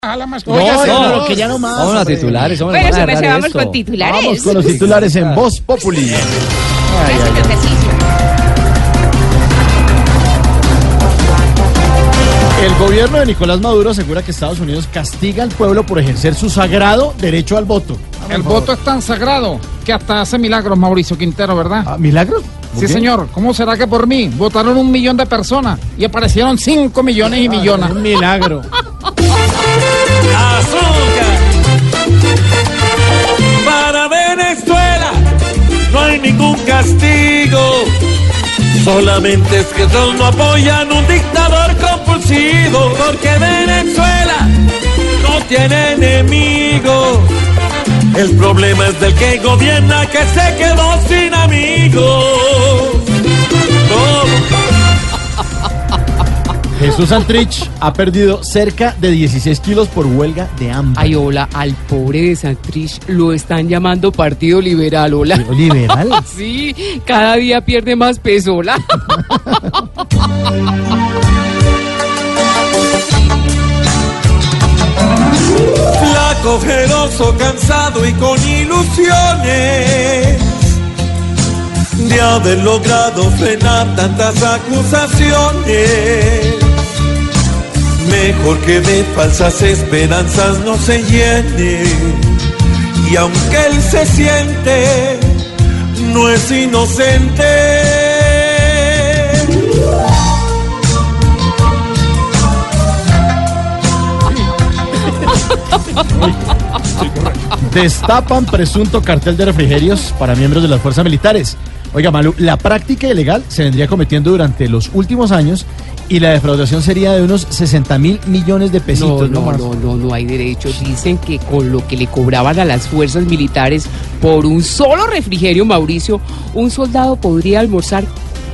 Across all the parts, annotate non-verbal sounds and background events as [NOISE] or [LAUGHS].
Más No, no, no, que ya no más. Vamos a titulares, hombre. Bueno, a vamos esto. con titulares. Vamos con los titulares en Voz Populi. El gobierno de Nicolás Maduro asegura que Estados Unidos castiga al pueblo por ejercer su sagrado derecho al voto. El voto es tan sagrado que hasta hace milagros, Mauricio Quintero, ¿verdad? Ah, ¿Milagros? ¿Por Sí, qué? señor. ¿Cómo será que por mí votaron un millón de personas y aparecieron cinco millones y millones? Un milagro. [LAUGHS] azúcar. Para Venezuela no hay ningún castigo. Solamente es que ellos no apoyan un dictador compulsivo. Porque Venezuela no tiene enemigos. El problema es del que gobierna que se quedó sin amigos. Jesús Santrich ha perdido cerca de 16 kilos por huelga de hambre. Ay, hola, al pobre de Santrich lo están llamando Partido Liberal, hola. ¿Liberal? [LAUGHS] Sí, cada día pierde más peso, hola. Flaco, ojeroso, cansado y con ilusiones de haber logrado frenar tantas acusaciones. Mejor que de falsas esperanzas no se llene. Y aunque él se siente, no es inocente. Destapan presunto cartel de refrigerios para miembros de las fuerzas militares. Oiga, Malu, la práctica ilegal se vendría cometiendo durante los últimos años y la defraudación sería de unos 60 mil millones de No, pesitos. no, más. no, no, no hay derecho. Dicen que con lo que le cobraban a las fuerzas militares por un solo refrigerio, Mauricio, un soldado podría almorzar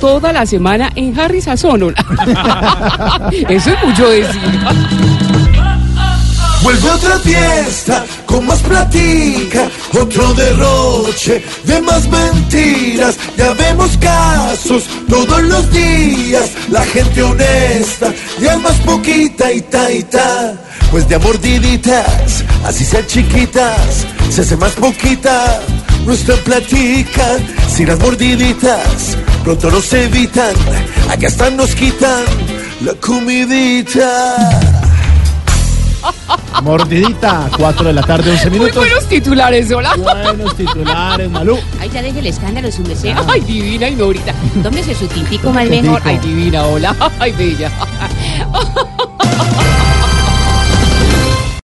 toda la semana en Harry Sazón. [LAUGHS] Eso es mucho decir. Vuelve otra fiesta con más platica, otro derroche de más mentiras. Ya vemos casos todos los días, la gente honesta ya es más poquita y ta y ta. Pues de mordiditas, así sean chiquitas, se hace más poquita nuestra platica. Si las mordiditas pronto nos evitan, acá están nos quitan la comidita. Mordidita, 4 de la tarde, 11 Muy minutos. buenos titulares, hola. Buenos titulares, Malú. Ay, ya deje el escándalo, su merced. Ay, divina y Norita. Tómese su tintico más mejor. Ay, divina, hola. Ay, bella. [LAUGHS]